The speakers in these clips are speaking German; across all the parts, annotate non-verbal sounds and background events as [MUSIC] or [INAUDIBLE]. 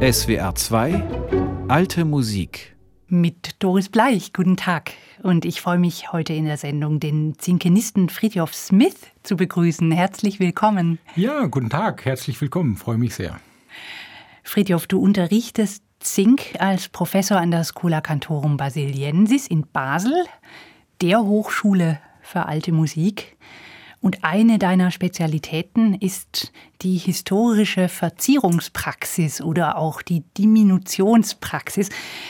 SWR 2 Alte Musik mit Doris Bleich. Guten Tag. Und ich freue mich heute in der Sendung, den Zinkenisten Friedhof Smith zu begrüßen. Herzlich willkommen. Ja, guten Tag. Herzlich willkommen. Freue mich sehr. Friedhof, du unterrichtest Zink als Professor an der Schola Cantorum Basiliensis in Basel, der Hochschule für alte Musik. Und eine deiner Spezialitäten ist die historische Verzierungspraxis oder auch die Diminutionspraxis.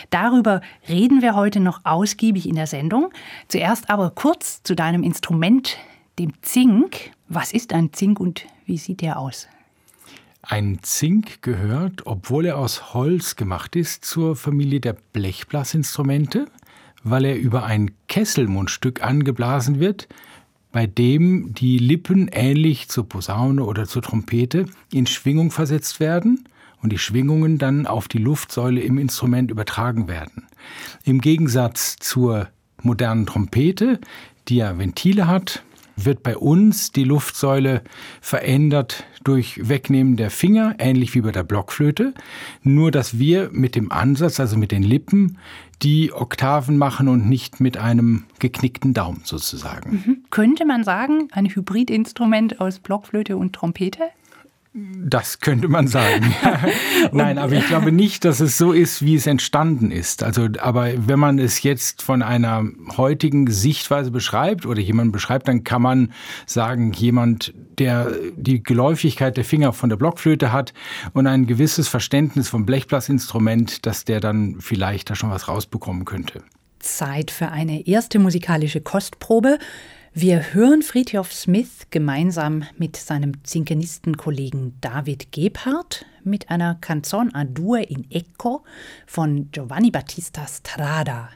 Darüber reden wir heute noch ausgiebig in der Sendung. Zuerst aber kurz zu deinem Instrument, dem Zink. Was ist ein Zink und wie sieht der aus? Ein Zink gehört, obwohl er aus Holz gemacht ist, zur Familie der Blechblasinstrumente, weil er über ein Kesselmundstück angeblasen wird, bei dem die Lippen ähnlich zur Posaune oder zur Trompete in Schwingung versetzt werden und die Schwingungen dann auf die Luftsäule im Instrument übertragen werden. Im Gegensatz zur modernen Trompete, die ja Ventile hat, wird bei uns die Luftsäule verändert durch Wegnehmen der Finger, ähnlich wie bei der Blockflöte. Nur, dass wir mit dem Ansatz, also mit den Lippen, die Oktaven machen und nicht mit einem geknickten Daumen sozusagen. Mhm. Könnte man sagen, ein Hybridinstrument aus Blockflöte und Trompete? Das könnte man sagen. [LAUGHS] Nein, aber ich glaube nicht, dass es so ist, wie es entstanden ist. Also, aber wenn man es jetzt von einer heutigen Sichtweise beschreibt oder jemand beschreibt, dann kann man sagen, jemand, der die Geläufigkeit der Finger von der Blockflöte hat und ein gewisses Verständnis vom Blechblasinstrument, dass der dann vielleicht da schon was rausbekommen könnte. Zeit für eine erste musikalische Kostprobe. Wir hören Friedhof Smith gemeinsam mit seinem Zinkenistenkollegen David Gebhardt mit einer Canzon a due in Ecco von Giovanni Battista Strada.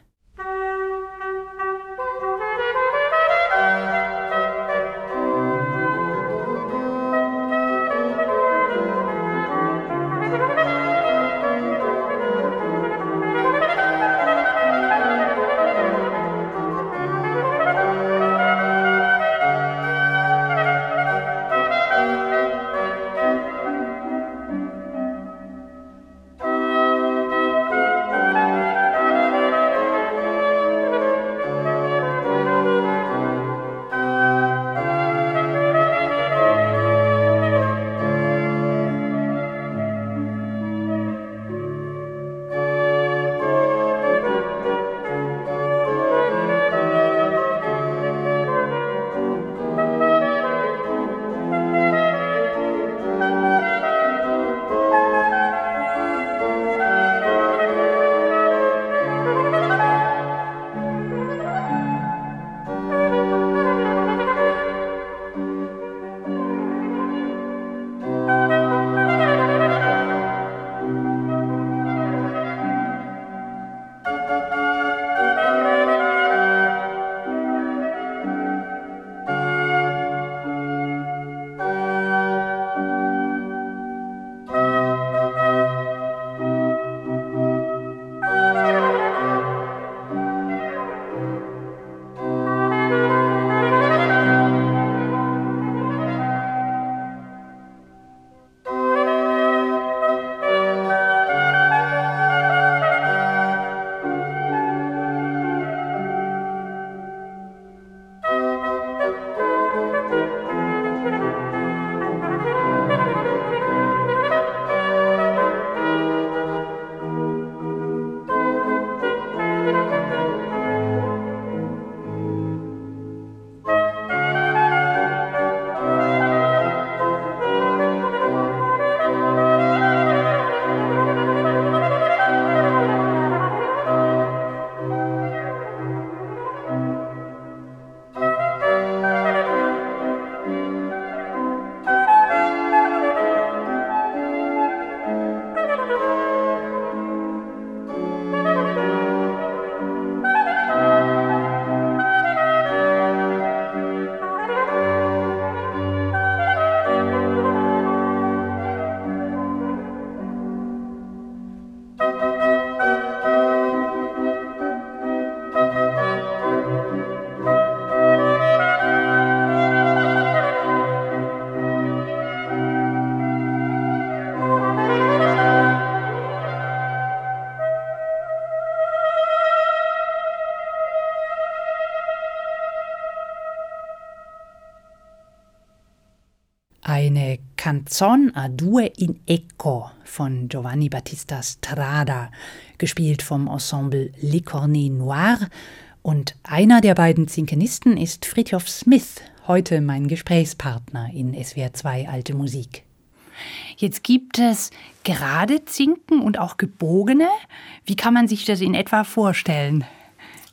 Canzon a due in Eco von Giovanni Battista Strada, gespielt vom Ensemble Les Cornets Noirs. Und einer der beiden Zinkenisten ist Fritjof Smith, heute mein Gesprächspartner in SWR 2 Alte Musik. Jetzt gibt es gerade Zinken und auch gebogene. Wie kann man sich das in etwa vorstellen?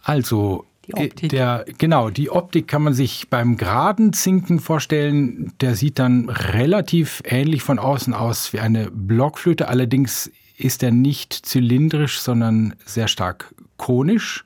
Also die Optik. Der, genau, die Optik kann man sich beim geraden Zinken vorstellen. Der sieht dann relativ ähnlich von außen aus wie eine Blockflöte. Allerdings ist er nicht zylindrisch, sondern sehr stark konisch.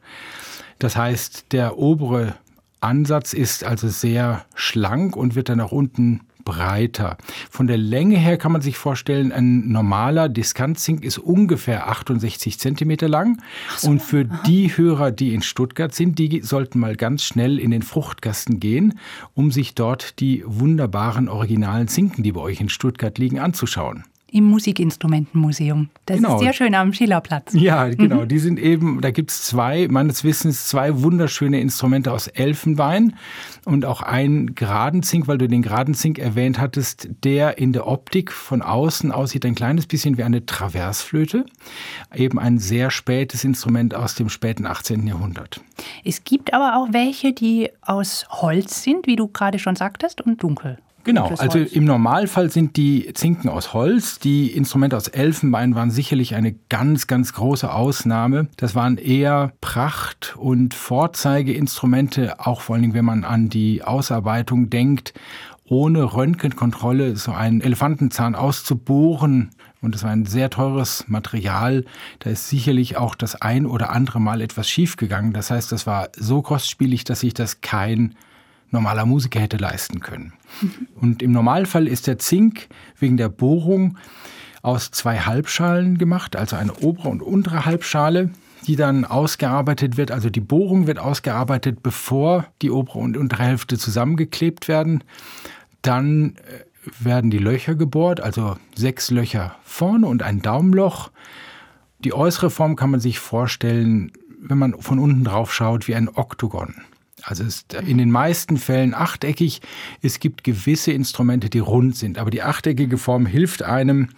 Das heißt, der obere Ansatz ist also sehr schlank und wird dann nach unten breiter. Von der Länge her kann man sich vorstellen, ein normaler Diskantzink ist ungefähr 68 Zentimeter lang. So, und für aha. die Hörer, die in Stuttgart sind, die sollten mal ganz schnell in den Fruchtkasten gehen, um sich dort die wunderbaren originalen Zinken, die bei euch in Stuttgart liegen, anzuschauen im Musikinstrumentenmuseum. Das genau. ist sehr schön am Schillerplatz. Ja, genau. Mhm. Die sind eben, da gibt es zwei, meines Wissens, zwei wunderschöne Instrumente aus Elfenbein und auch einen geraden Zink, weil du den geraden Zink erwähnt hattest, der in der Optik von außen aussieht ein kleines bisschen wie eine Traversflöte. Eben ein sehr spätes Instrument aus dem späten 18. Jahrhundert. Es gibt aber auch welche, die aus Holz sind, wie du gerade schon sagtest, und dunkel. Genau, also im Normalfall sind die Zinken aus Holz. Die Instrumente aus Elfenbein waren sicherlich eine ganz, ganz große Ausnahme. Das waren eher Pracht- und Vorzeigeinstrumente, auch vor allen Dingen, wenn man an die Ausarbeitung denkt, ohne Röntgenkontrolle so einen Elefantenzahn auszubohren. Und das war ein sehr teures Material. Da ist sicherlich auch das ein oder andere Mal etwas schiefgegangen. Das heißt, das war so kostspielig, dass sich das kein normaler Musiker hätte leisten können. Und im Normalfall ist der Zink wegen der Bohrung aus zwei Halbschalen gemacht, also eine obere und untere Halbschale, die dann ausgearbeitet wird. Also die Bohrung wird ausgearbeitet, bevor die obere und untere Hälfte zusammengeklebt werden. Dann äh, werden die Löcher gebohrt, also sechs Löcher vorne und ein Daumenloch. Die äußere Form kann man sich vorstellen, wenn man von unten drauf schaut, wie ein Oktogon. Also ist in den meisten Fällen achteckig. Es gibt gewisse Instrumente, die rund sind, aber die achteckige Form hilft einem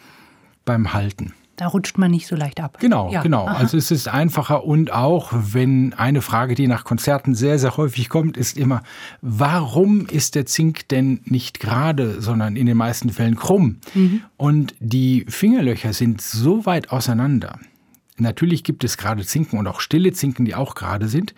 beim Halten. Da rutscht man nicht so leicht ab. Genau, ja. genau. Aha. Also es ist einfacher und auch, wenn eine Frage, die nach Konzerten sehr, sehr häufig kommt, ist immer, warum ist der Zink denn nicht gerade, sondern in den meisten Fällen krumm? Mhm. Und die Fingerlöcher sind so weit auseinander. Natürlich gibt es gerade Zinken und auch stille Zinken, die auch gerade sind.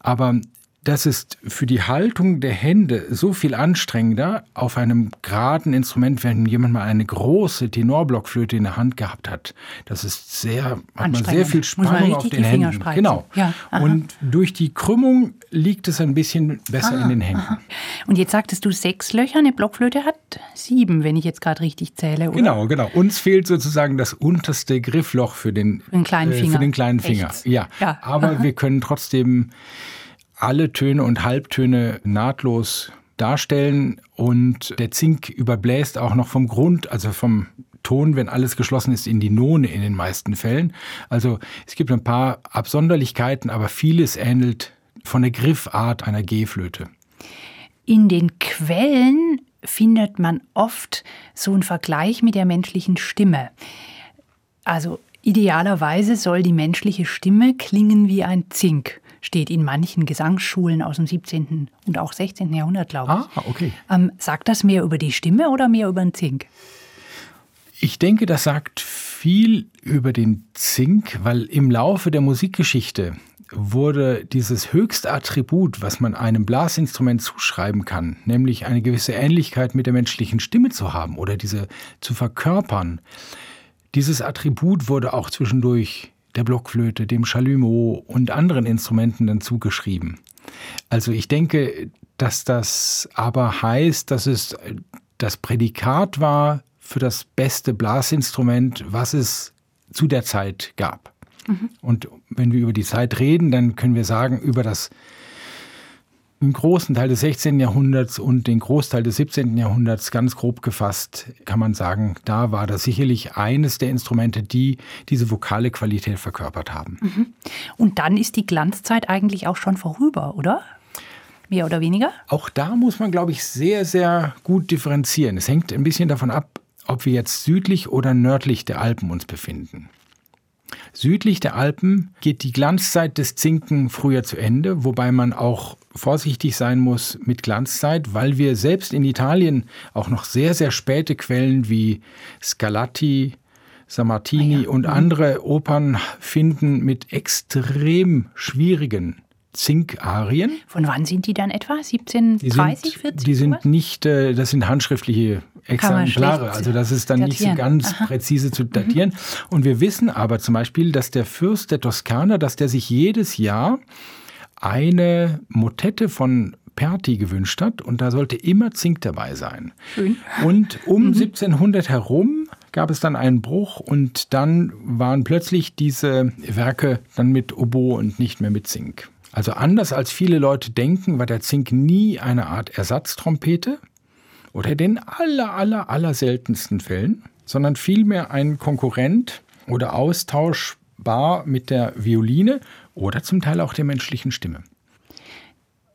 Aber das ist für die Haltung der Hände so viel anstrengender auf einem geraden Instrument, wenn jemand mal eine große Tenorblockflöte in der Hand gehabt hat. Das ist sehr, hat man sehr viel Spannung auf den Händen. Genau. Ja, und durch die Krümmung liegt es ein bisschen besser aha, in den Händen. Aha. Und jetzt sagtest du sechs Löcher, eine Blockflöte hat sieben, wenn ich jetzt gerade richtig zähle, oder? Genau, genau. Uns fehlt sozusagen das unterste Griffloch für den, den kleinen Finger. Äh, für den kleinen Finger. Ja. ja. Aber aha. wir können trotzdem alle Töne und Halbtöne nahtlos darstellen und der Zink überbläst auch noch vom Grund, also vom Ton, wenn alles geschlossen ist, in die None in den meisten Fällen. Also es gibt ein paar Absonderlichkeiten, aber vieles ähnelt von der Griffart einer G-Flöte. In den Quellen findet man oft so einen Vergleich mit der menschlichen Stimme. Also idealerweise soll die menschliche Stimme klingen wie ein Zink steht in manchen Gesangsschulen aus dem 17. und auch 16. Jahrhundert, glaube ich. Ah, okay. Ähm, sagt das mehr über die Stimme oder mehr über den Zink? Ich denke, das sagt viel über den Zink, weil im Laufe der Musikgeschichte wurde dieses höchste Attribut, was man einem Blasinstrument zuschreiben kann, nämlich eine gewisse Ähnlichkeit mit der menschlichen Stimme zu haben oder diese zu verkörpern, dieses Attribut wurde auch zwischendurch der Blockflöte, dem Chalumeau und anderen Instrumenten dann zugeschrieben. Also ich denke, dass das aber heißt, dass es das Prädikat war für das beste Blasinstrument, was es zu der Zeit gab. Mhm. Und wenn wir über die Zeit reden, dann können wir sagen, über das einen großen Teil des 16. Jahrhunderts und den Großteil des 17. Jahrhunderts ganz grob gefasst kann man sagen, da war das sicherlich eines der Instrumente, die diese vokale Qualität verkörpert haben. Mhm. Und dann ist die Glanzzeit eigentlich auch schon vorüber, oder? mehr oder weniger? Auch da muss man, glaube ich, sehr, sehr gut differenzieren. Es hängt ein bisschen davon ab, ob wir jetzt südlich oder nördlich der Alpen uns befinden. Südlich der Alpen geht die Glanzzeit des Zinken früher zu Ende, wobei man auch vorsichtig sein muss mit Glanzzeit, weil wir selbst in Italien auch noch sehr, sehr späte Quellen wie Scarlatti, Sammartini ah ja. und mhm. andere Opern finden mit extrem schwierigen Zinkarien. Von wann sind die dann etwa? 1730, 40? Die sind nicht, äh, das sind handschriftliche Exemplare. Also das ist dann datieren. nicht so ganz Aha. präzise zu datieren. Mhm. Und wir wissen aber zum Beispiel, dass der Fürst der Toskana, dass der sich jedes Jahr eine Motette von Perti gewünscht hat und da sollte immer Zink dabei sein. Schön. Und um mhm. 1700 herum gab es dann einen Bruch und dann waren plötzlich diese Werke dann mit Oboe und nicht mehr mit Zink. Also anders als viele Leute denken, war der Zink nie eine Art Ersatztrompete oder in den aller, aller, aller seltensten Fällen, sondern vielmehr ein Konkurrent oder austauschbar mit der Violine oder zum Teil auch der menschlichen Stimme.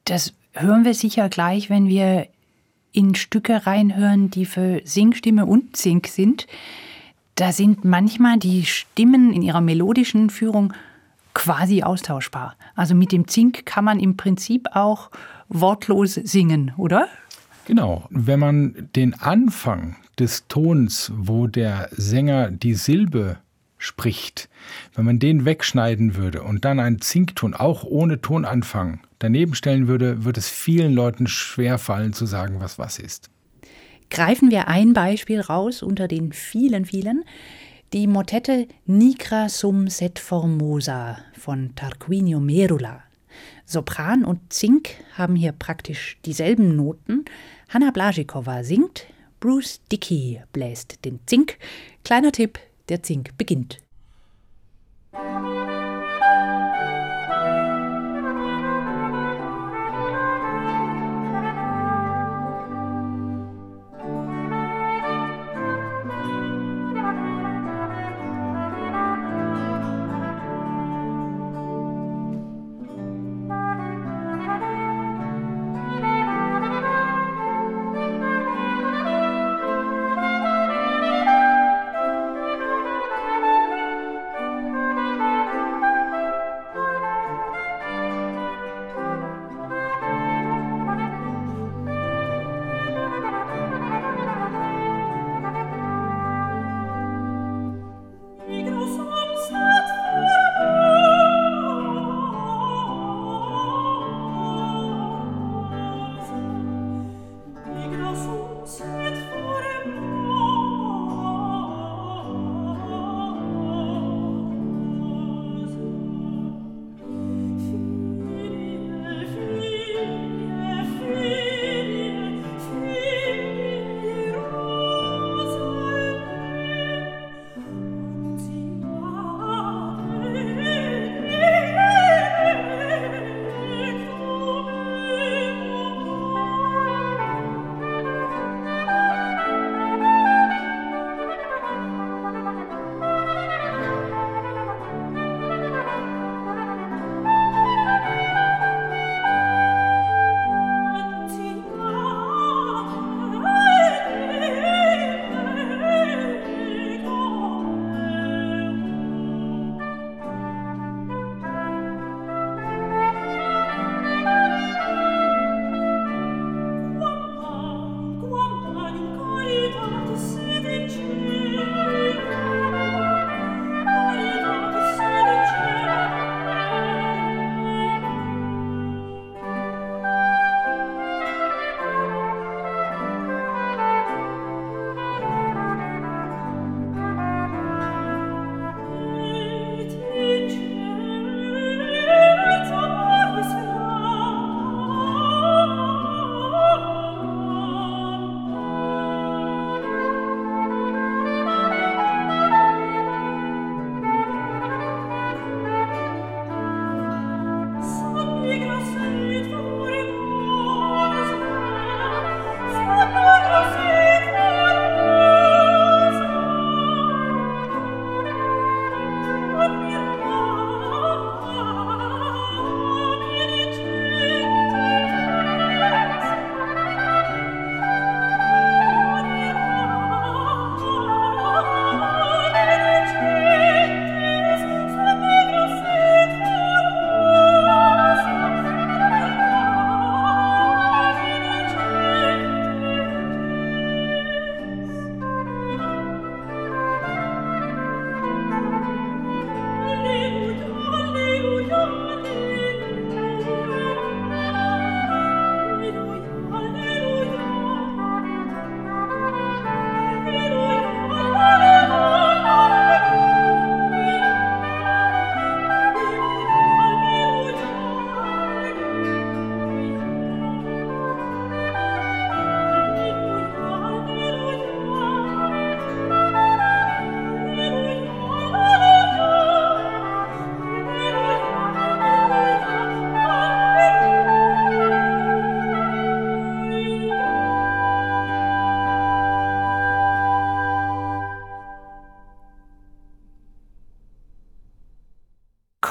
Das hören wir sicher gleich, wenn wir in Stücke reinhören, die für Singstimme und Zink sind. Da sind manchmal die Stimmen in ihrer melodischen Führung quasi austauschbar. Also mit dem Zink kann man im Prinzip auch wortlos singen, oder? Genau, wenn man den Anfang des Tons, wo der Sänger die Silbe spricht, wenn man den wegschneiden würde und dann einen Zinkton auch ohne Tonanfang daneben stellen würde, wird es vielen Leuten schwer fallen zu sagen, was was ist. Greifen wir ein Beispiel raus unter den vielen, vielen die Motette Nigra sum set formosa von Tarquinio Merula. Sopran und Zink haben hier praktisch dieselben Noten. Hanna Blaschikova singt, Bruce Dickey bläst den Zink. Kleiner Tipp, der Zink beginnt.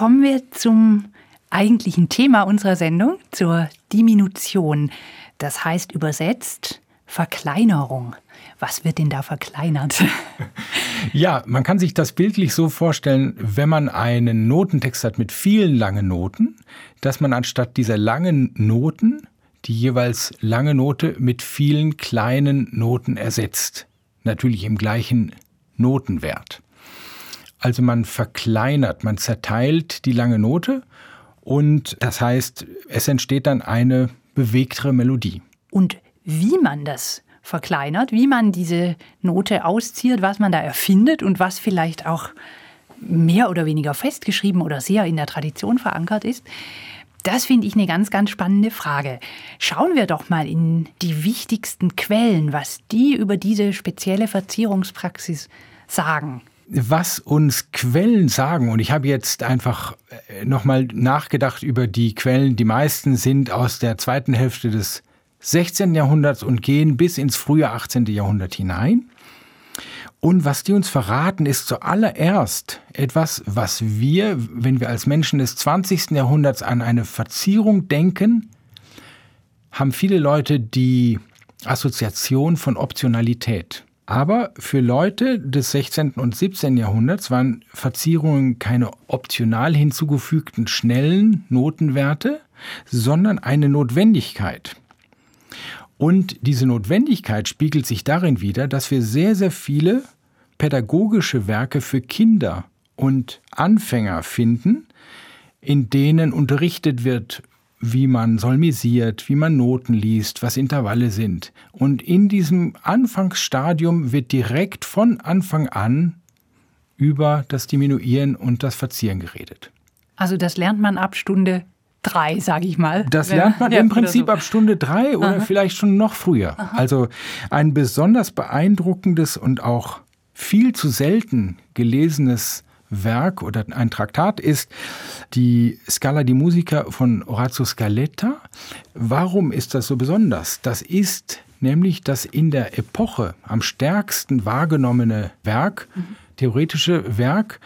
Kommen wir zum eigentlichen Thema unserer Sendung, zur Diminution. Das heißt übersetzt Verkleinerung. Was wird denn da verkleinert? [LAUGHS] Ja, man kann sich das bildlich so vorstellen, wenn man einen Notentext hat mit vielen langen Noten, dass man anstatt dieser langen Noten die jeweils lange Note mit vielen kleinen Noten ersetzt. Natürlich im gleichen Notenwert. Also man verkleinert, man zerteilt die lange Note und das heißt, es entsteht dann eine bewegtere Melodie. Und wie man das verkleinert, wie man diese Note auszieht, was man da erfindet und was vielleicht auch mehr oder weniger festgeschrieben oder sehr in der Tradition verankert ist, das finde ich eine ganz, ganz spannende Frage. Schauen wir doch mal in die wichtigsten Quellen, was die über diese spezielle Verzierungspraxis sagen. Was uns Quellen sagen, und ich habe jetzt einfach äh, nochmal nachgedacht über die Quellen, die meisten sind aus der zweiten Hälfte des 16. Jahrhunderts und gehen bis ins frühe 18. Jahrhundert hinein. Und was die uns verraten, ist zuallererst etwas, was wir, wenn wir als Menschen des 20. Jahrhunderts an eine Verzierung denken, haben viele Leute die Assoziation von Optionalität. Aber für Leute des 16. und 17. Jahrhunderts waren Verzierungen keine optional hinzugefügten schnellen Notenwerte, sondern eine Notwendigkeit. Und diese Notwendigkeit spiegelt sich darin wider, dass wir sehr, sehr viele pädagogische Werke für Kinder und Anfänger finden, in denen unterrichtet wird, wie man solmisiert, wie man Noten liest, was Intervalle sind. Und in diesem Anfangsstadium wird direkt von Anfang an über das Diminuieren und das Verzieren geredet. Also das lernt man ab Stunde drei, sage ich mal. Das lernt man [LAUGHS] ja, im Prinzip so. ab Stunde drei oder Aha. vielleicht schon noch früher. Aha. Also ein besonders beeindruckendes und auch viel zu selten gelesenes Werk oder ein Traktat ist die Scala di Musica von Orazio Scaletta. Warum ist das so besonders? Das ist nämlich das in der Epoche am stärksten wahrgenommene Werk, mhm. theoretische Werk,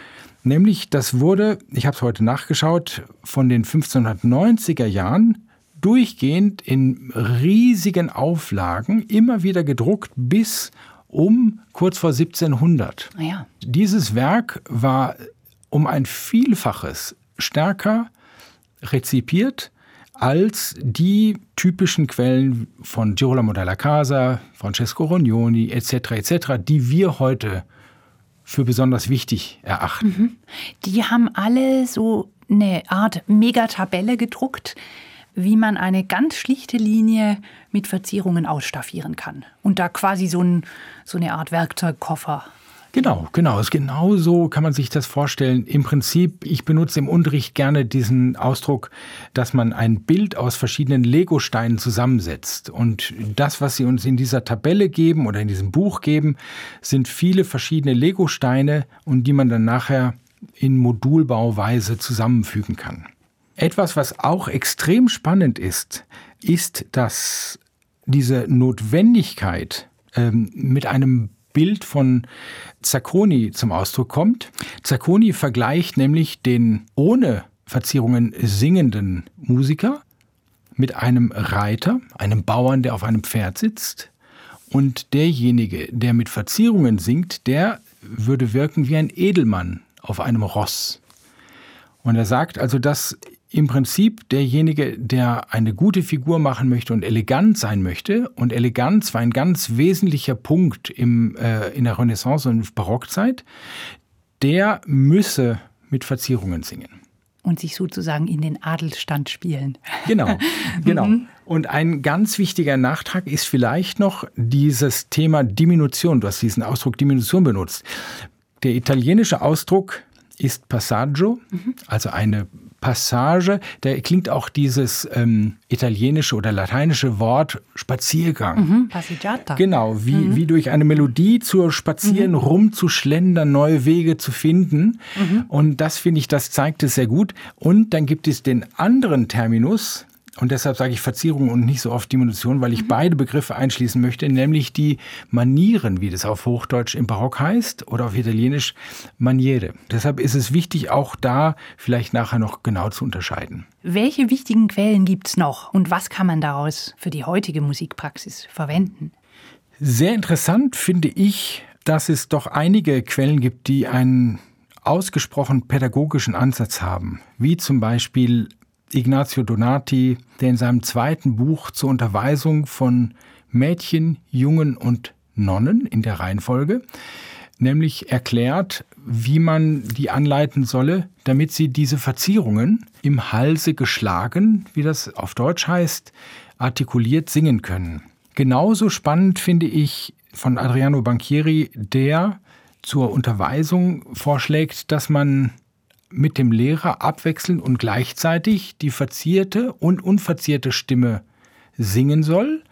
Nämlich, das wurde, ich habe es heute nachgeschaut, von den 1590er Jahren durchgehend in riesigen Auflagen immer wieder gedruckt bis um kurz vor 1700. Ah ja. Dieses Werk war um ein Vielfaches stärker rezipiert als die typischen Quellen von Girolamo della Casa, Francesco Rognoni etc. etc., die wir heute für besonders wichtig erachten. Mhm. Die haben alle so eine Art Megatabelle gedruckt, wie man eine ganz schlichte Linie mit Verzierungen ausstaffieren kann. Und da quasi so, ein, so eine Art Werkzeugkoffer Genau, genau. Genau so kann man sich das vorstellen. Im Prinzip, ich benutze im Unterricht gerne diesen Ausdruck, dass man ein Bild aus verschiedenen Lego-Steinen zusammensetzt. Und das, was Sie uns in dieser Tabelle geben oder in diesem Buch geben, sind viele verschiedene Lego-Steine und die man dann nachher in Modulbauweise zusammenfügen kann. Etwas, was auch extrem spannend ist, ist, dass diese Notwendigkeit ähm, mit einem Bild von Zacconi zum Ausdruck kommt. Zacconi vergleicht nämlich den ohne Verzierungen singenden Musiker mit einem Reiter, einem Bauern, der auf einem Pferd sitzt. Und derjenige, der mit Verzierungen singt, der würde wirken wie ein Edelmann auf einem Ross. Und er sagt also, dass im Prinzip derjenige, der eine gute Figur machen möchte und elegant sein möchte, und Eleganz war ein ganz wesentlicher Punkt im, äh, in der Renaissance und Barockzeit, der müsse mit Verzierungen singen. Und sich sozusagen in den Adelstand spielen. Genau, [LAUGHS] genau. Mhm. Und ein ganz wichtiger Nachtrag ist vielleicht noch dieses Thema Diminution. Du hast diesen Ausdruck Diminution benutzt. Der italienische Ausdruck ist Passaggio, mhm. also eine Passage, da klingt auch dieses ähm, italienische oder lateinische Wort Spaziergang. Mhm, Passeggiata. Genau, wie, mhm. wie durch eine Melodie zu spazieren, mhm. rumzuschlendern, neue Wege zu finden. Mhm. Und das finde ich, das zeigt es sehr gut. Und dann gibt es den anderen Terminus, und deshalb sage ich Verzierung und nicht so oft Diminution, weil ich mhm. beide Begriffe einschließen möchte, nämlich die Manieren, wie das auf Hochdeutsch im Barock heißt oder auf Italienisch Maniere. Deshalb ist es wichtig, auch da vielleicht nachher noch genau zu unterscheiden. Welche wichtigen Quellen gibt es noch und was kann man daraus für die heutige Musikpraxis verwenden? Sehr interessant finde ich, dass es doch einige Quellen gibt, die einen ausgesprochen pädagogischen Ansatz haben, wie zum Beispiel Ignazio Donati, der in seinem zweiten Buch zur Unterweisung von Mädchen, Jungen und Nonnen in der Reihenfolge, nämlich erklärt, wie man die anleiten solle, damit sie diese Verzierungen im Halse geschlagen, wie das auf Deutsch heißt, artikuliert singen können. Genauso spannend finde ich von Adriano Banchieri, der zur Unterweisung vorschlägt, dass man mit dem Lehrer abwechselnd und gleichzeitig die verzierte und unverzierte Stimme singen soll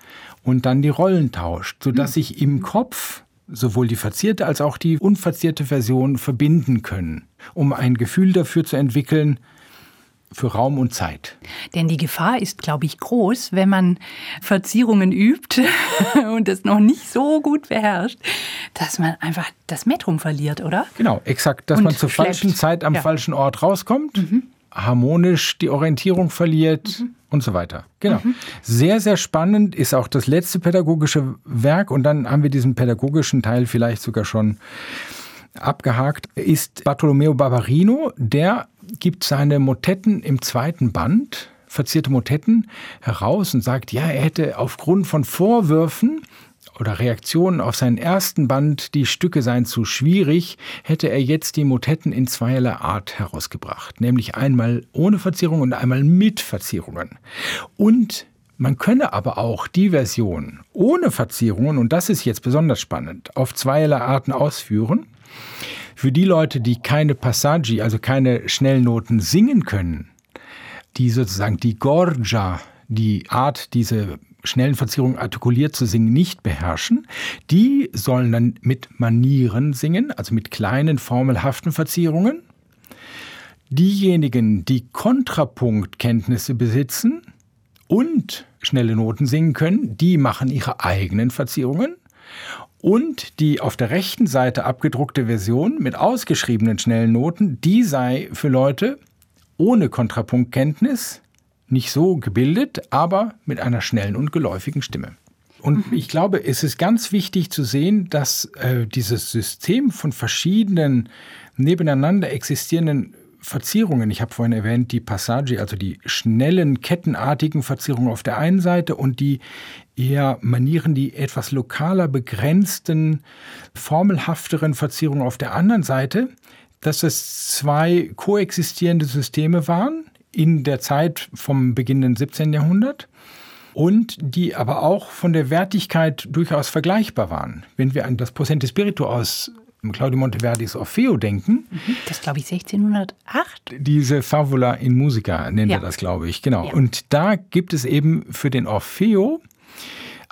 und dann die Rollen tauscht, sodass hm. sich im Kopf sowohl die verzierte als auch die unverzierte Version verbinden können, um ein Gefühl dafür zu entwickeln, für Raum und Zeit. Denn die Gefahr ist, glaube ich, groß, wenn man Verzierungen übt [LAUGHS] und es noch nicht so gut beherrscht, dass man einfach das Metrum verliert, oder? Genau, exakt, dass und man zur schleppt. falschen Zeit am ja. falschen Ort rauskommt, mhm. harmonisch die Orientierung verliert. Mhm. Und so weiter. Genau. Mhm. Sehr, sehr spannend ist auch das letzte pädagogische Werk. Und dann haben wir diesen pädagogischen Teil vielleicht sogar schon abgehakt, ist Bartolomeo Barbarino. Der gibt seine Motetten im zweiten Band, verzierte Motetten, heraus und sagt, ja, er hätte aufgrund von Vorwürfen oder Reaktionen auf seinen ersten Band, die Stücke seien zu schwierig, hätte er jetzt die Motetten in zweierlei Art herausgebracht, nämlich einmal ohne Verzierung und einmal mit Verzierungen. Und man könne aber auch die Version ohne Verzierungen, und das ist jetzt besonders spannend, auf zweierlei Arten ausführen. Für die Leute, die keine Passaggi, also keine Schnellnoten singen können, die sozusagen die Gorgia, die Art, diese schnellen Verzierungen artikuliert zu singen, nicht beherrschen, die sollen dann mit Manieren singen, also mit kleinen formelhaften Verzierungen. Diejenigen, die Kontrapunktkenntnisse besitzen und schnelle Noten singen können, die machen ihre eigenen Verzierungen. Und die auf der rechten Seite abgedruckte Version mit ausgeschriebenen schnellen Noten, die sei für Leute ohne Kontrapunktkenntnis, nicht so gebildet, aber mit einer schnellen und geläufigen Stimme. Und mhm. ich glaube, es ist ganz wichtig zu sehen, dass äh, dieses System von verschiedenen nebeneinander existierenden Verzierungen. Ich habe vorhin erwähnt, die Passaggi, also die schnellen, kettenartigen Verzierungen auf der einen Seite und die eher Manieren, die etwas lokaler begrenzten, formelhafteren Verzierungen auf der anderen Seite, dass es zwei koexistierende Systeme waren in der Zeit vom beginnenden 17. Jahrhundert und die aber auch von der Wertigkeit durchaus vergleichbar waren. Wenn wir an das Possente Spiritu aus Claudio Monteverdis Orfeo denken. Mhm, das glaube ich 1608. Diese Favula in Musica nennt ja. er das, glaube ich, genau. Ja. Und da gibt es eben für den Orfeo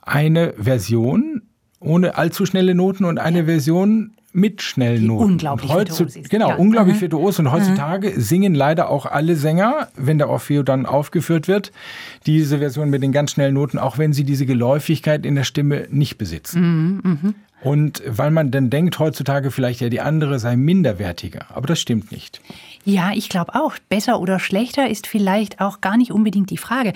eine Version ohne allzu schnelle Noten und eine ja. Version mit schnellen Noten. Unglaublich virtuos ist. Genau, ja. unglaublich mhm. virtuos. Und heutzutage mhm. singen leider auch alle Sänger, wenn der Orfeo dann aufgeführt wird, diese Version mit den ganz schnellen Noten, auch wenn sie diese Geläufigkeit in der Stimme nicht besitzen. Mhm, mh. Und weil man dann denkt heutzutage vielleicht ja die andere sei minderwertiger, aber das stimmt nicht. Ja, ich glaube auch. Besser oder schlechter ist vielleicht auch gar nicht unbedingt die Frage.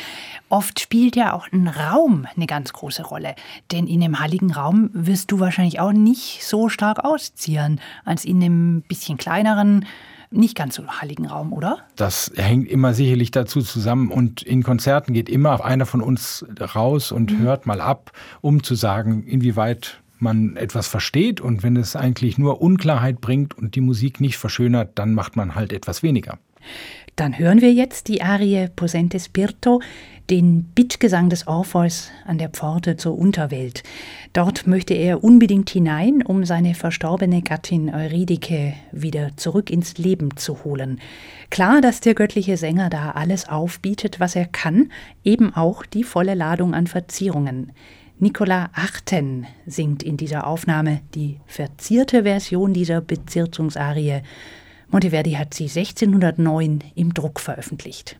Oft spielt ja auch ein Raum eine ganz große Rolle. Denn in einem heiligen Raum wirst du wahrscheinlich auch nicht so stark ausziehen als in einem bisschen kleineren, nicht ganz so heiligen Raum, oder? Das hängt immer sicherlich dazu zusammen. Und in Konzerten geht immer einer von uns raus und mhm. hört mal ab, um zu sagen, inwieweit man etwas versteht und wenn es eigentlich nur Unklarheit bringt und die Musik nicht verschönert, dann macht man halt etwas weniger. Dann hören wir jetzt die Arie Posente Spirito, den Bittgesang des Orpheus an der Pforte zur Unterwelt. Dort möchte er unbedingt hinein, um seine verstorbene Gattin Eurydike wieder zurück ins Leben zu holen. Klar, dass der göttliche Sänger da alles aufbietet, was er kann, eben auch die volle Ladung an Verzierungen. Nicola Achten singt in dieser Aufnahme die verzierte Version dieser Bezirzungsarie. Monteverdi hat sie 1609 im Druck veröffentlicht.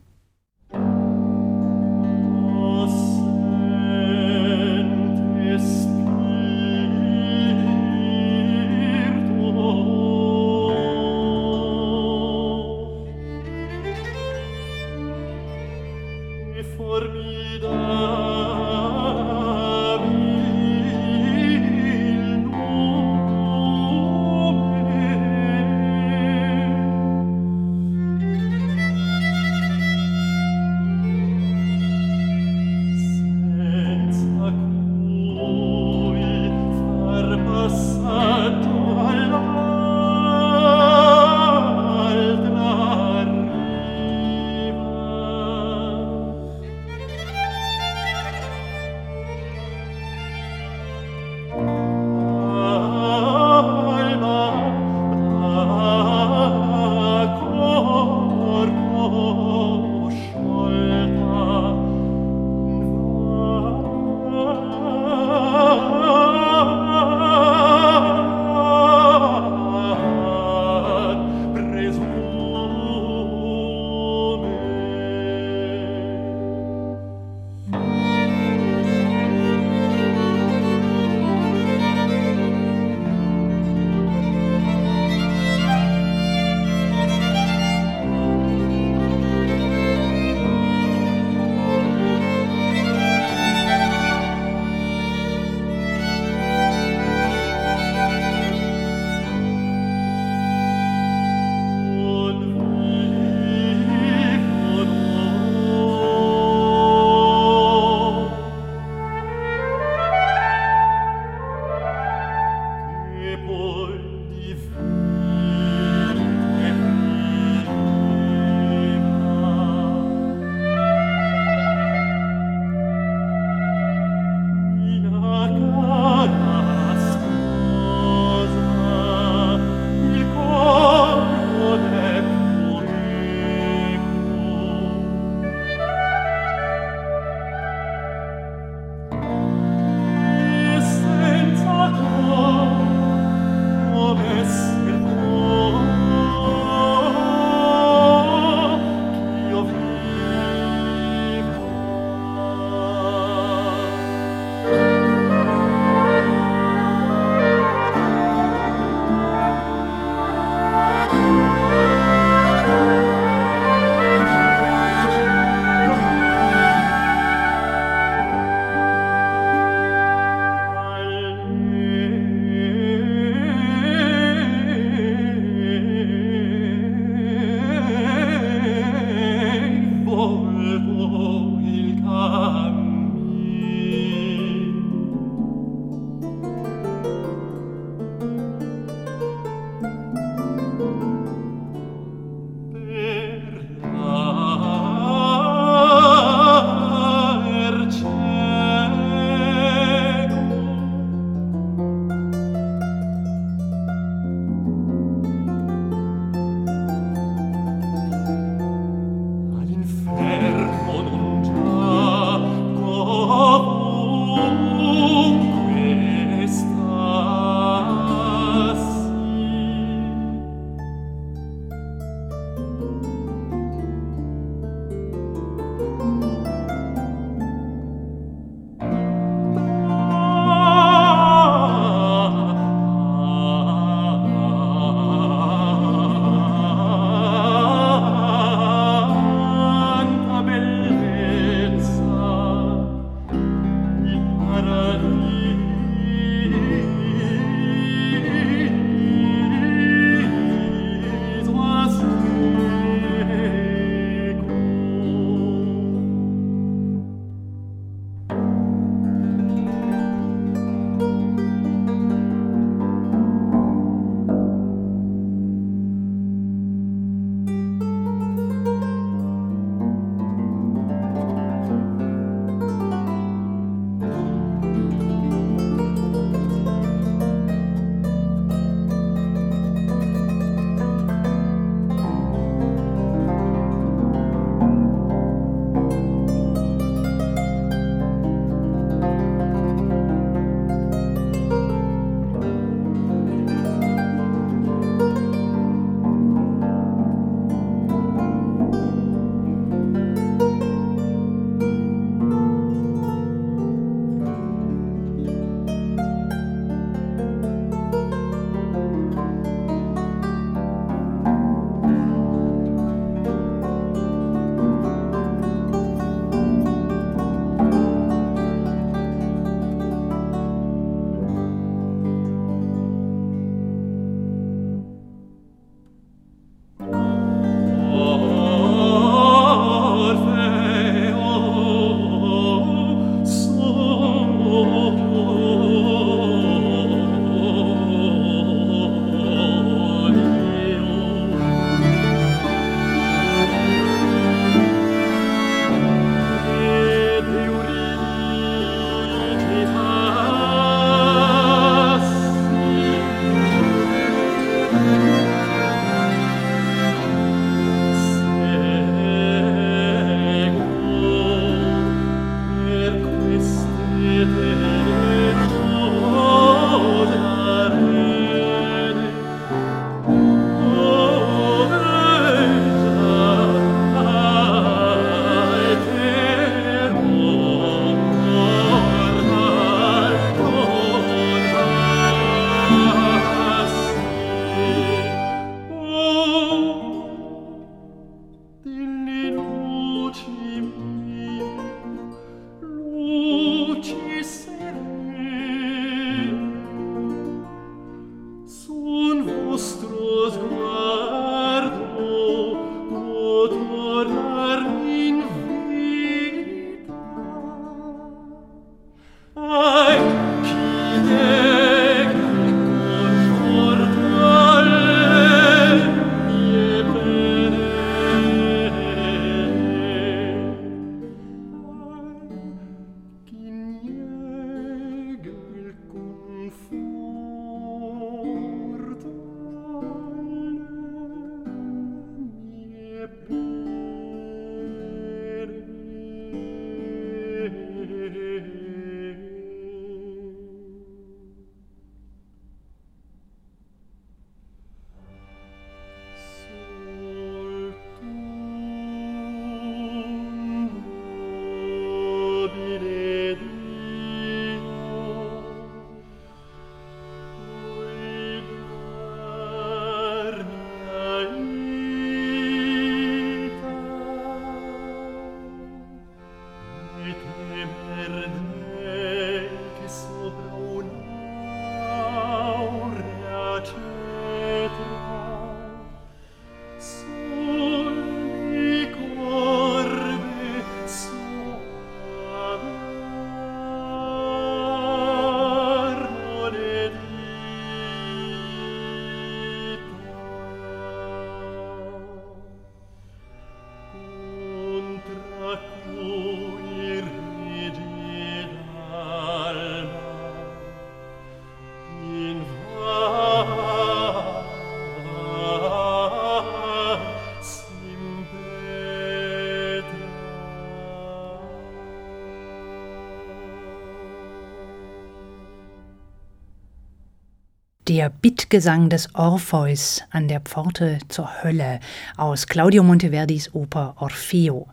Der Bittgesang des Orpheus an der Pforte zur Hölle aus Claudio Monteverdis Oper Orfeo.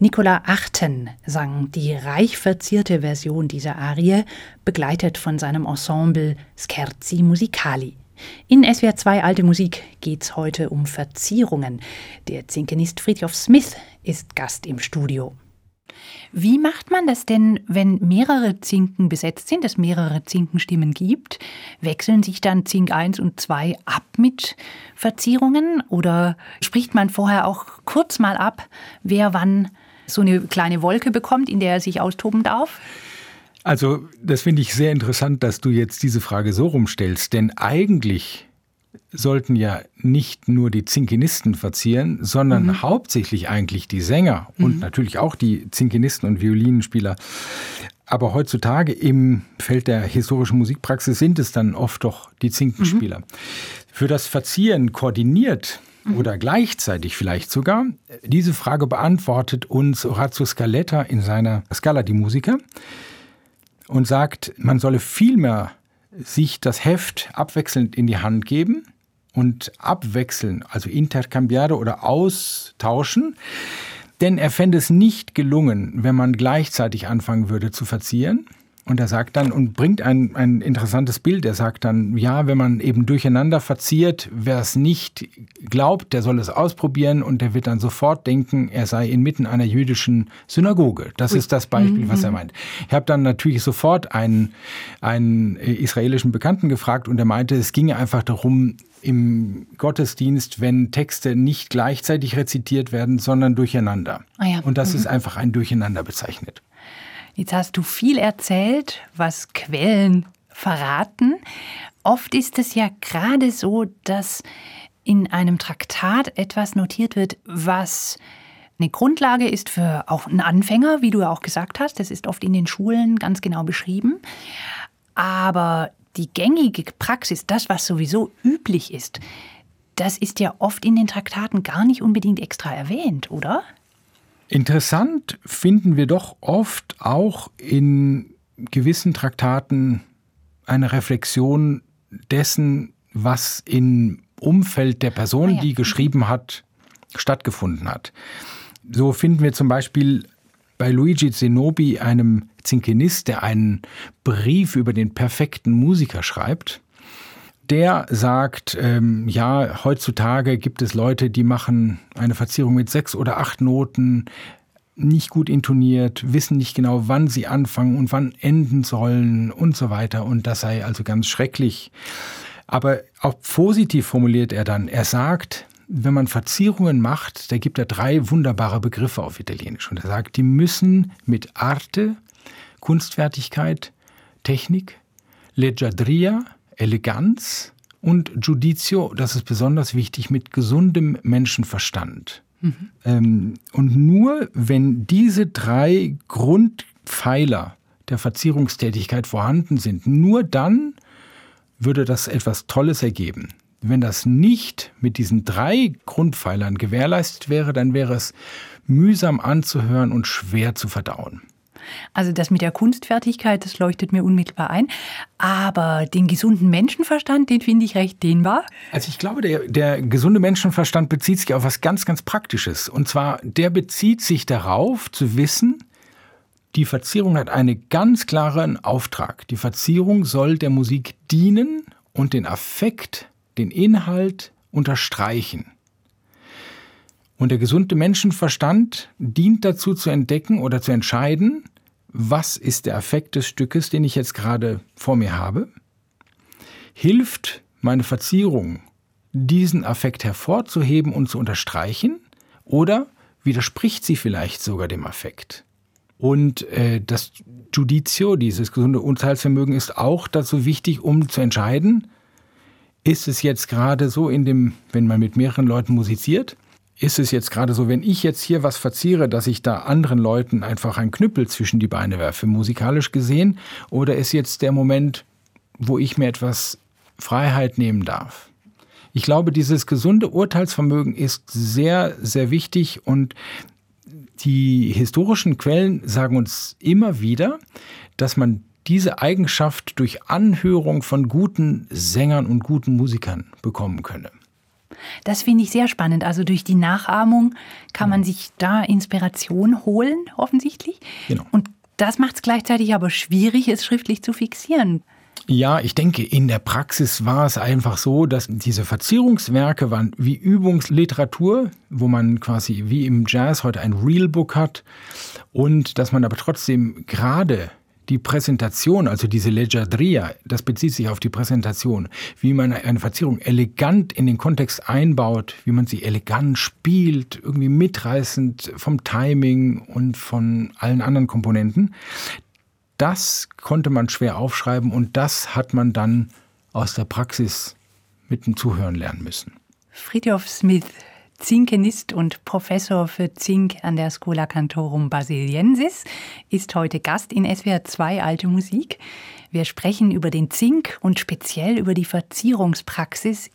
Nicola Achten sang die reich verzierte Version dieser Arie, begleitet von seinem Ensemble Scherzi Musicali. In SWR 2 Alte Musik geht's heute um Verzierungen. Der Zinkenist Friedhof Smith ist Gast im Studio. Wie macht man das denn, wenn mehrere Zinken besetzt sind, es mehrere Zinkenstimmen gibt? Wechseln sich dann Zink 1 und 2 ab mit Verzierungen oder spricht man vorher auch kurz mal ab, wer wann so eine kleine Wolke bekommt, in der er sich austoben darf? Also, das finde ich sehr interessant, dass du jetzt diese Frage so rumstellst, denn eigentlich sollten ja nicht nur die Zinkenisten verzieren, sondern mhm. hauptsächlich eigentlich die Sänger mhm. und natürlich auch die Zinkenisten und Violinenspieler. Aber heutzutage im Feld der historischen Musikpraxis sind es dann oft doch die Zinkenspieler. Mhm. Für das Verzieren koordiniert mhm. oder gleichzeitig vielleicht sogar, diese Frage beantwortet uns Orazio Scaletta in seiner Scala di Musica und sagt, man solle vielmehr sich das Heft abwechselnd in die Hand geben und abwechseln, also intercambiare oder austauschen. Denn er fände es nicht gelungen, wenn man gleichzeitig anfangen würde zu verzieren. Und er sagt dann und bringt ein, ein interessantes Bild. Er sagt dann, ja, wenn man eben durcheinander verziert, wer es nicht glaubt, der soll es ausprobieren und der wird dann sofort denken, er sei inmitten einer jüdischen Synagoge. Das Ui. ist das Beispiel, was er mhm. meint. Ich habe dann natürlich sofort einen, einen israelischen Bekannten gefragt und er meinte, es ginge einfach darum, im Gottesdienst, wenn Texte nicht gleichzeitig rezitiert werden, sondern durcheinander. Ah ja. Und das mhm. ist einfach ein Durcheinander bezeichnet. Jetzt hast du viel erzählt, was Quellen verraten. Oft ist es ja gerade so, dass in einem Traktat etwas notiert wird, was eine Grundlage ist für auch einen Anfänger, wie du ja auch gesagt hast. Das ist oft in den Schulen ganz genau beschrieben. Aber die gängige Praxis, das, was sowieso üblich ist, das ist ja oft in den Traktaten gar nicht unbedingt extra erwähnt, oder? Interessant finden wir doch oft auch in gewissen Traktaten eine Reflexion dessen, was im Umfeld der Person, ah ja. die geschrieben hat, stattgefunden hat. So finden wir zum Beispiel bei Luigi Zenobi, einem Zinkenist, der einen Brief über den perfekten Musiker schreibt der sagt, ähm, ja, heutzutage gibt es Leute, die machen eine Verzierung mit sechs oder acht Noten, nicht gut intoniert, wissen nicht genau, wann sie anfangen und wann enden sollen und so weiter. Und das sei also ganz schrecklich. Aber auch positiv formuliert er dann, er sagt, wenn man Verzierungen macht, da gibt er drei wunderbare Begriffe auf Italienisch. Und er sagt, die müssen mit Arte, Kunstfertigkeit, Technik, Leggiadria, Eleganz und Judicio, das ist besonders wichtig, mit gesundem Menschenverstand. Mhm. Und nur wenn diese drei Grundpfeiler der Verzierungstätigkeit vorhanden sind, nur dann würde das etwas Tolles ergeben. Wenn das nicht mit diesen drei Grundpfeilern gewährleistet wäre, dann wäre es mühsam anzuhören und schwer zu verdauen. Also das mit der Kunstfertigkeit, das leuchtet mir unmittelbar ein. Aber den gesunden Menschenverstand, den finde ich recht dehnbar. Also ich glaube, der, der gesunde Menschenverstand bezieht sich auf was ganz, ganz Praktisches. Und zwar, der bezieht sich darauf zu wissen, die Verzierung hat einen ganz klaren Auftrag. Die Verzierung soll der Musik dienen und den Affekt, den Inhalt unterstreichen. Und der gesunde Menschenverstand dient dazu zu entdecken oder zu entscheiden, was ist der Affekt des Stückes, den ich jetzt gerade vor mir habe? Hilft meine Verzierung, diesen Affekt hervorzuheben und zu unterstreichen? Oder widerspricht sie vielleicht sogar dem Affekt? Und äh, das Judicio, dieses gesunde Urteilsvermögen, ist auch dazu wichtig, um zu entscheiden, ist es jetzt gerade so in dem, wenn man mit mehreren Leuten musiziert, ist es jetzt gerade so, wenn ich jetzt hier was verziere, dass ich da anderen Leuten einfach einen Knüppel zwischen die Beine werfe, musikalisch gesehen? Oder ist jetzt der Moment, wo ich mir etwas Freiheit nehmen darf? Ich glaube, dieses gesunde Urteilsvermögen ist sehr, sehr wichtig und die historischen Quellen sagen uns immer wieder, dass man diese Eigenschaft durch Anhörung von guten Sängern und guten Musikern bekommen könne. Das finde ich sehr spannend. Also durch die Nachahmung kann man sich da Inspiration holen, offensichtlich. Genau. Und das macht es gleichzeitig aber schwierig, es schriftlich zu fixieren. Ja, ich denke, in der Praxis war es einfach so, dass diese Verzierungswerke waren wie Übungsliteratur, wo man quasi wie im Jazz heute ein Realbook hat und dass man aber trotzdem gerade die Präsentation, also diese Leggiadria, das bezieht sich auf die Präsentation, wie man eine Verzierung elegant in den Kontext einbaut, wie man sie elegant spielt, irgendwie mitreißend vom Timing und von allen anderen Komponenten. Das konnte man schwer aufschreiben und das hat man dann aus der Praxis mit dem Zuhören lernen müssen. Friedhof Smith Zinkenist und Professor für Zink an der Schola Cantorum Basiliensis, ist heute Gast in SWR 2 Alte Musik. Wir sprechen über den Zink und speziell über die Verzierungspraxis.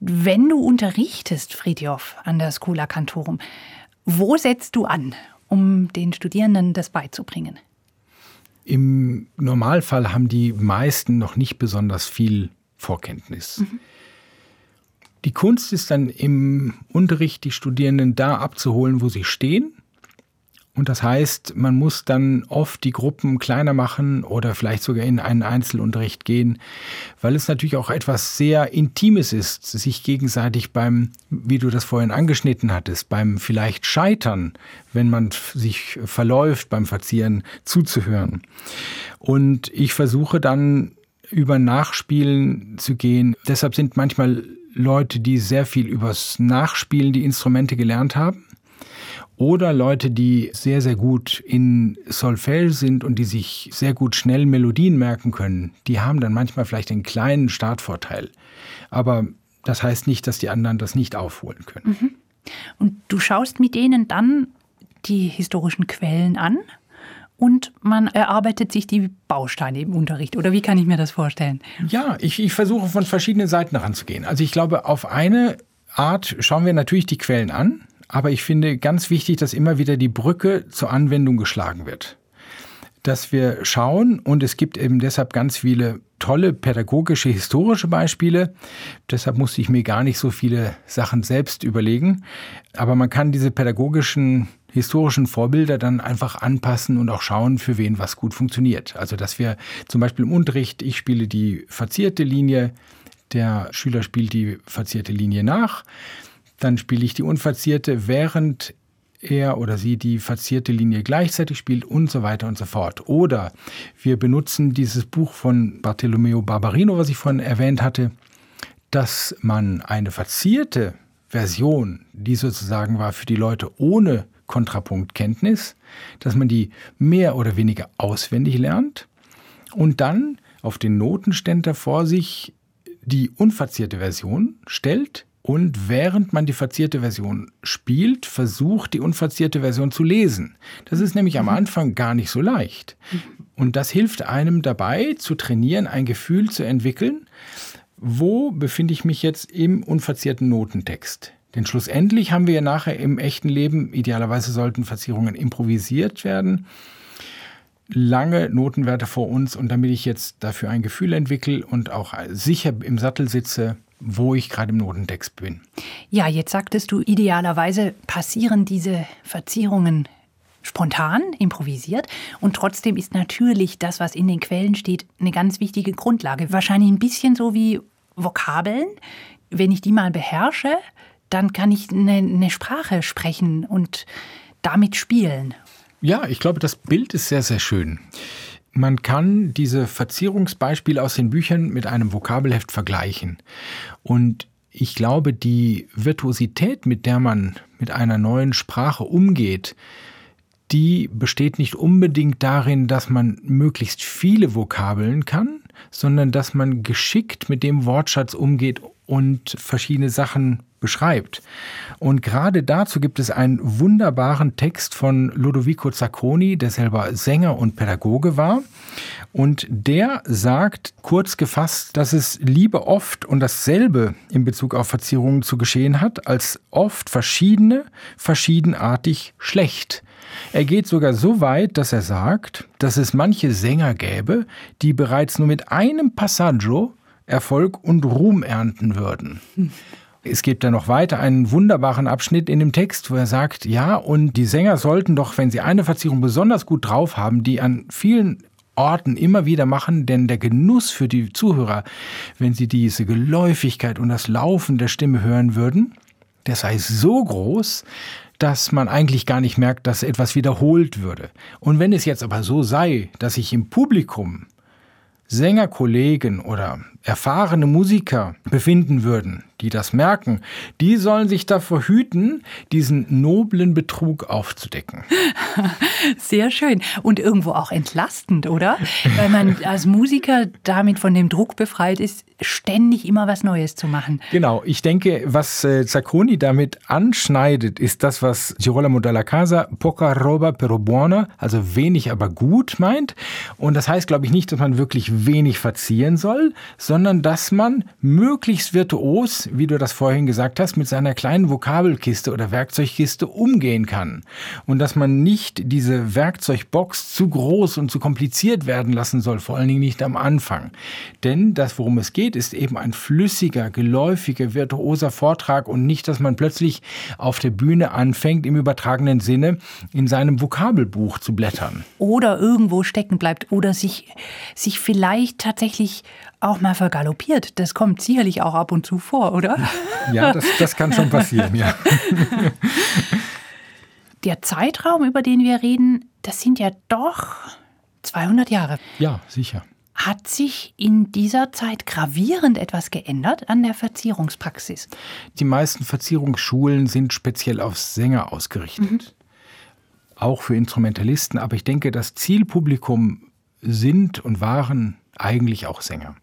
Wenn du unterrichtest, Friedhof, an der Schola Cantorum, wo setzt du an, um den Studierenden das beizubringen? Im Normalfall haben die meisten noch nicht besonders viel Vorkenntnis. Mhm. Die Kunst ist dann im Unterricht die Studierenden da abzuholen, wo sie stehen. Und das heißt, man muss dann oft die Gruppen kleiner machen oder vielleicht sogar in einen Einzelunterricht gehen, weil es natürlich auch etwas sehr Intimes ist, sich gegenseitig beim, wie du das vorhin angeschnitten hattest, beim vielleicht Scheitern, wenn man sich verläuft beim Verzieren, zuzuhören. Und ich versuche dann über Nachspielen zu gehen. Deshalb sind manchmal Leute, die sehr viel übers Nachspielen die Instrumente gelernt haben. Oder Leute, die sehr, sehr gut in Solfège sind und die sich sehr gut schnell Melodien merken können, die haben dann manchmal vielleicht einen kleinen Startvorteil. Aber das heißt nicht, dass die anderen das nicht aufholen können. Mhm. Und du schaust mit denen dann die historischen Quellen an und man erarbeitet sich die Bausteine im Unterricht. Oder wie kann ich mir das vorstellen? Ja, ich, ich versuche von verschiedenen Seiten ranzugehen. Also ich glaube, auf eine Art schauen wir natürlich die Quellen an, aber ich finde ganz wichtig, dass immer wieder die Brücke zur Anwendung geschlagen wird. Dass wir schauen, und es gibt eben deshalb ganz viele tolle pädagogische, historische Beispiele. Deshalb musste ich mir gar nicht so viele Sachen selbst überlegen. Aber man kann diese pädagogischen historischen Vorbilder dann einfach anpassen und auch schauen, für wen was gut funktioniert. Also dass wir zum Beispiel im Unterricht, ich spiele die verzierte Linie, der Schüler spielt die verzierte Linie nach, dann spiele ich die unverzierte, während er oder sie die verzierte Linie gleichzeitig spielt und so weiter und so fort. Oder wir benutzen dieses Buch von Bartolomeo Barbarino, was ich vorhin erwähnt hatte, dass man eine verzierte Version, die sozusagen war für die Leute ohne Kontrapunktkenntnis, dass man die mehr oder weniger auswendig lernt und dann auf den Notenständer vor sich die unverzierte Version stellt und während man die verzierte Version spielt, versucht die unverzierte Version zu lesen. Das ist nämlich am mhm. Anfang gar nicht so leicht. Und das hilft einem dabei zu trainieren, ein Gefühl zu entwickeln, wo befinde ich mich jetzt im unverzierten Notentext. Denn schlussendlich haben wir ja nachher im echten Leben, idealerweise sollten Verzierungen improvisiert werden, lange Notenwerte vor uns und damit ich jetzt dafür ein Gefühl entwickle und auch sicher im Sattel sitze, wo ich gerade im Notentext bin. Ja, jetzt sagtest du, idealerweise passieren diese Verzierungen spontan, improvisiert. Und trotzdem ist natürlich das, was in den Quellen steht, eine ganz wichtige Grundlage. Wahrscheinlich ein bisschen so wie Vokabeln. Wenn ich die mal beherrsche, dann kann ich eine, eine Sprache sprechen und damit spielen. Ja, ich glaube, das Bild ist sehr, sehr schön. Man kann diese Verzierungsbeispiele aus den Büchern mit einem Vokabelheft vergleichen. Und ich glaube, die Virtuosität, mit der man mit einer neuen Sprache umgeht, die besteht nicht unbedingt darin, dass man möglichst viele Vokabeln kann, sondern dass man geschickt mit dem Wortschatz umgeht und verschiedene Sachen beschreibt. Und gerade dazu gibt es einen wunderbaren Text von Lodovico Zacconi, der selber Sänger und Pädagoge war. Und der sagt kurz gefasst, dass es Liebe oft und dasselbe in Bezug auf Verzierungen zu geschehen hat, als oft verschiedene, verschiedenartig schlecht. Er geht sogar so weit, dass er sagt, dass es manche Sänger gäbe, die bereits nur mit einem Passaggio Erfolg und Ruhm ernten würden. [LAUGHS] Es gibt da noch weiter einen wunderbaren Abschnitt in dem Text, wo er sagt, ja, und die Sänger sollten doch, wenn sie eine Verzierung besonders gut drauf haben, die an vielen Orten immer wieder machen, denn der Genuss für die Zuhörer, wenn sie diese Geläufigkeit und das Laufen der Stimme hören würden, der sei so groß, dass man eigentlich gar nicht merkt, dass etwas wiederholt würde. Und wenn es jetzt aber so sei, dass sich im Publikum Sängerkollegen oder erfahrene Musiker befinden würden, die das merken, die sollen sich davor hüten, diesen noblen Betrug aufzudecken. [LAUGHS] Sehr schön und irgendwo auch entlastend, oder? Weil man als Musiker damit von dem Druck befreit ist, ständig immer was Neues zu machen. Genau, ich denke, was äh, Zacconi damit anschneidet, ist das, was Girolamo dalla Casa poca roba pero buona, also wenig aber gut meint. Und das heißt, glaube ich, nicht, dass man wirklich wenig verzieren soll, sondern dass man möglichst virtuos wie du das vorhin gesagt hast, mit seiner kleinen Vokabelkiste oder Werkzeugkiste umgehen kann. Und dass man nicht diese Werkzeugbox zu groß und zu kompliziert werden lassen soll, vor allen Dingen nicht am Anfang. Denn das, worum es geht, ist eben ein flüssiger, geläufiger, virtuoser Vortrag und nicht, dass man plötzlich auf der Bühne anfängt, im übertragenen Sinne in seinem Vokabelbuch zu blättern. Oder irgendwo stecken bleibt oder sich, sich vielleicht tatsächlich auch mal vergaloppiert. Das kommt sicherlich auch ab und zu vor, oder? Ja, das, das kann schon passieren, ja. [LAUGHS] Der Zeitraum, über den wir reden, das sind ja doch 200 Jahre. Ja, sicher. Hat sich in dieser Zeit gravierend etwas geändert an der Verzierungspraxis? Die meisten Verzierungsschulen sind speziell auf Sänger ausgerichtet. Mhm. Auch für Instrumentalisten. Aber ich denke, das Zielpublikum sind und waren eigentlich auch Sänger.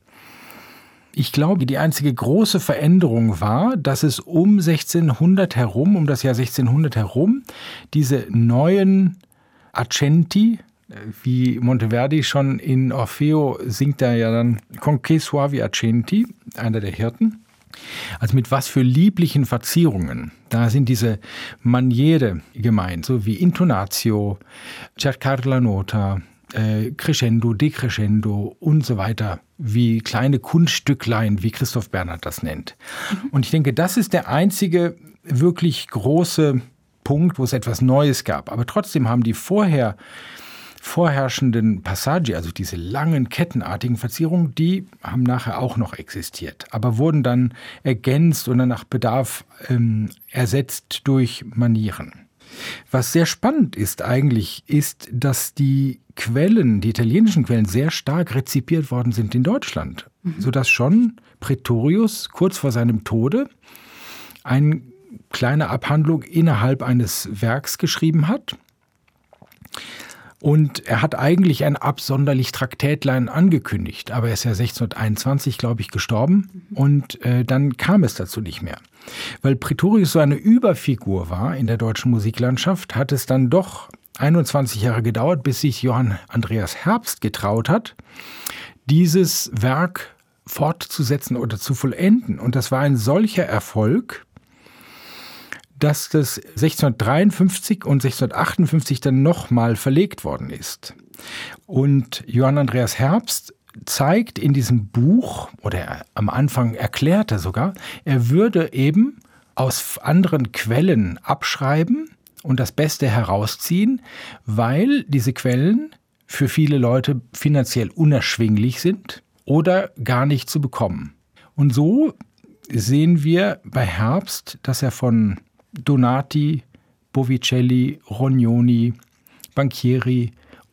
Ich glaube, die einzige große Veränderung war, dass es um 1600 herum, um das Jahr 1600 herum, diese neuen Accenti, wie Monteverdi schon in Orfeo singt er ja dann Con che suavi accenti, einer der Hirten. Also mit was für lieblichen Verzierungen. Da sind diese Maniere gemeint, so wie Intonatio, cercar la nota, äh, Crescendo, Decrescendo und so weiter, wie kleine Kunststücklein, wie Christoph Bernhard das nennt. Mhm. Und ich denke, das ist der einzige wirklich große Punkt, wo es etwas Neues gab. Aber trotzdem haben die vorher vorherrschenden Passaggi, also diese langen kettenartigen Verzierungen, die haben nachher auch noch existiert, aber wurden dann ergänzt oder nach Bedarf ähm, ersetzt durch Manieren. Was sehr spannend ist eigentlich, ist, dass die Quellen, die italienischen Quellen, sehr stark rezipiert worden sind in Deutschland, mhm. sodass schon Pretorius kurz vor seinem Tode eine kleine Abhandlung innerhalb eines Werks geschrieben hat. Und er hat eigentlich ein absonderlich Traktätlein angekündigt, aber er ist ja 1621, glaube ich, gestorben mhm. und äh, dann kam es dazu nicht mehr. Weil Pretorius so eine Überfigur war in der deutschen Musiklandschaft, hat es dann doch 21 Jahre gedauert, bis sich Johann Andreas Herbst getraut hat, dieses Werk fortzusetzen oder zu vollenden. Und das war ein solcher Erfolg, dass das 1653 und 1658 dann nochmal verlegt worden ist. Und Johann Andreas Herbst zeigt in diesem Buch, oder am Anfang erklärt er sogar, er würde eben aus anderen Quellen abschreiben und das Beste herausziehen, weil diese Quellen für viele Leute finanziell unerschwinglich sind oder gar nicht zu bekommen. Und so sehen wir bei Herbst, dass er von Donati, Bovicelli, Rognoni, Banchieri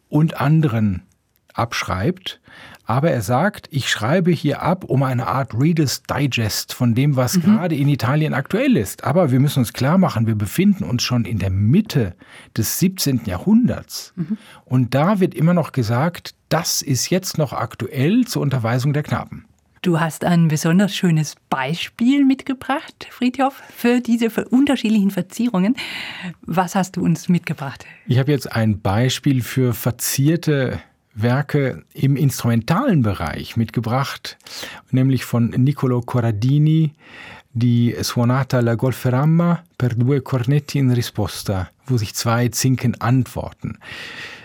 und anderen abschreibt aber er sagt, ich schreibe hier ab um eine Art Reader's Digest von dem, was mhm. gerade in Italien aktuell ist. Aber wir müssen uns klar machen, wir befinden uns schon in der Mitte des 17. Jahrhunderts. Mhm. Und da wird immer noch gesagt, das ist jetzt noch aktuell zur Unterweisung der Knaben. Du hast ein besonders schönes Beispiel mitgebracht, Friedhof, für diese unterschiedlichen Verzierungen. Was hast du uns mitgebracht? Ich habe jetzt ein Beispiel für verzierte Werke im instrumentalen Bereich mitgebracht, nämlich von Niccolo Corradini, die Suonata La Golferamma per due cornetti in risposta, wo sich zwei Zinken antworten.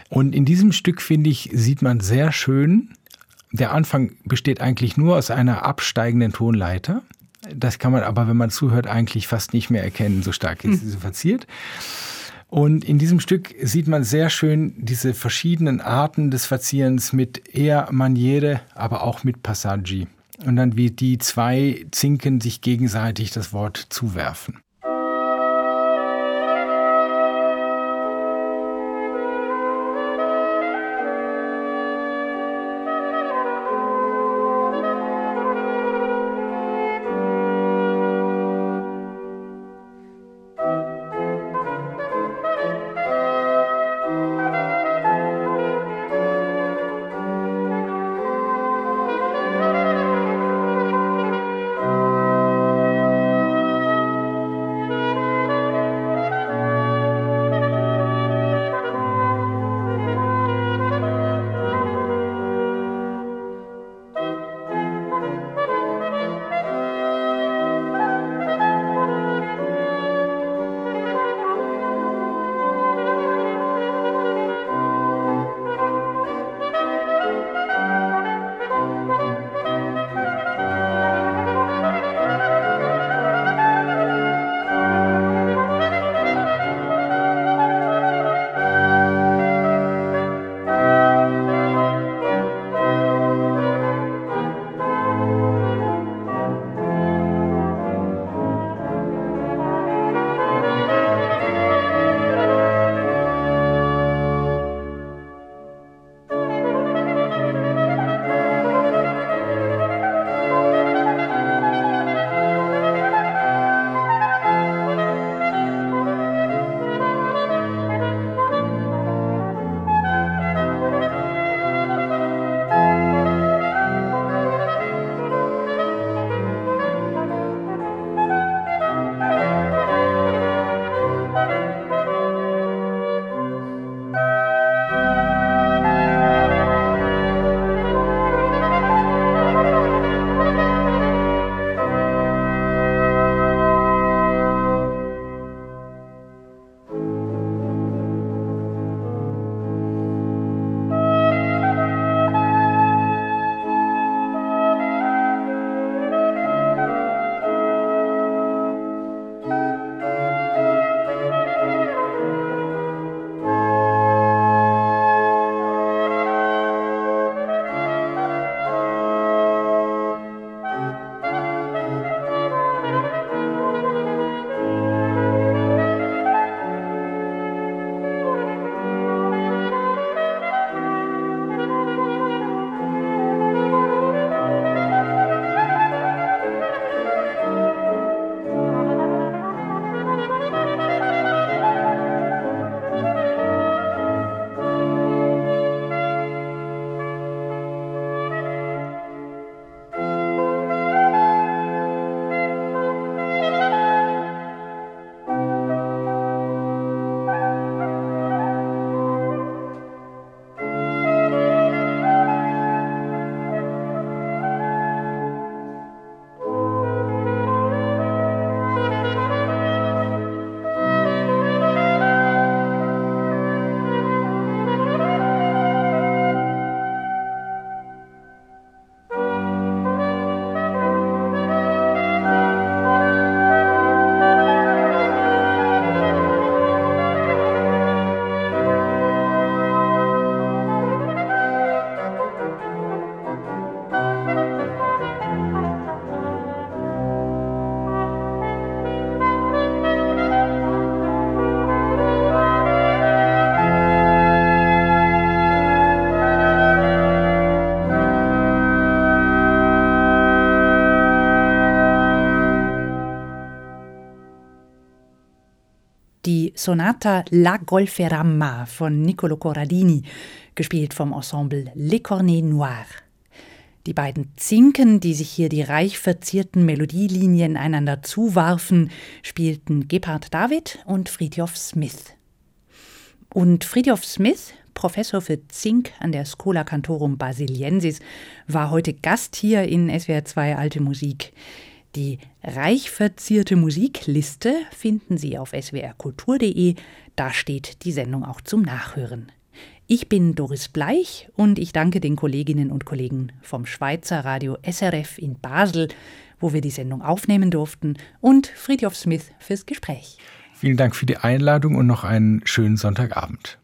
Und in diesem Stück, finde ich, sieht man sehr schön, der Anfang besteht eigentlich nur aus einer absteigenden Tonleiter. Das kann man aber, wenn man zuhört, eigentlich fast nicht mehr erkennen, so stark ist hm. sie verziert. Und in diesem Stück sieht man sehr schön diese verschiedenen Arten des Verzierens mit eher Maniere, aber auch mit Passaggi. Und dann wie die zwei Zinken sich gegenseitig das Wort zuwerfen. Sonata La Golferamma von Niccolo Corradini, gespielt vom Ensemble Les Cornets Noirs. Die beiden Zinken, die sich hier die reich verzierten Melodielinien einander zuwarfen, spielten Gebhard David und Friedhof Smith. Und Friedhof Smith, Professor für Zink an der Schola Cantorum Basiliensis, war heute Gast hier in SWR 2 Alte Musik. Die reich verzierte Musikliste finden Sie auf swrkultur.de. Da steht die Sendung auch zum Nachhören. Ich bin Doris Bleich und ich danke den Kolleginnen und Kollegen vom Schweizer Radio SRF in Basel, wo wir die Sendung aufnehmen durften, und Friedhof Smith fürs Gespräch. Vielen Dank für die Einladung und noch einen schönen Sonntagabend.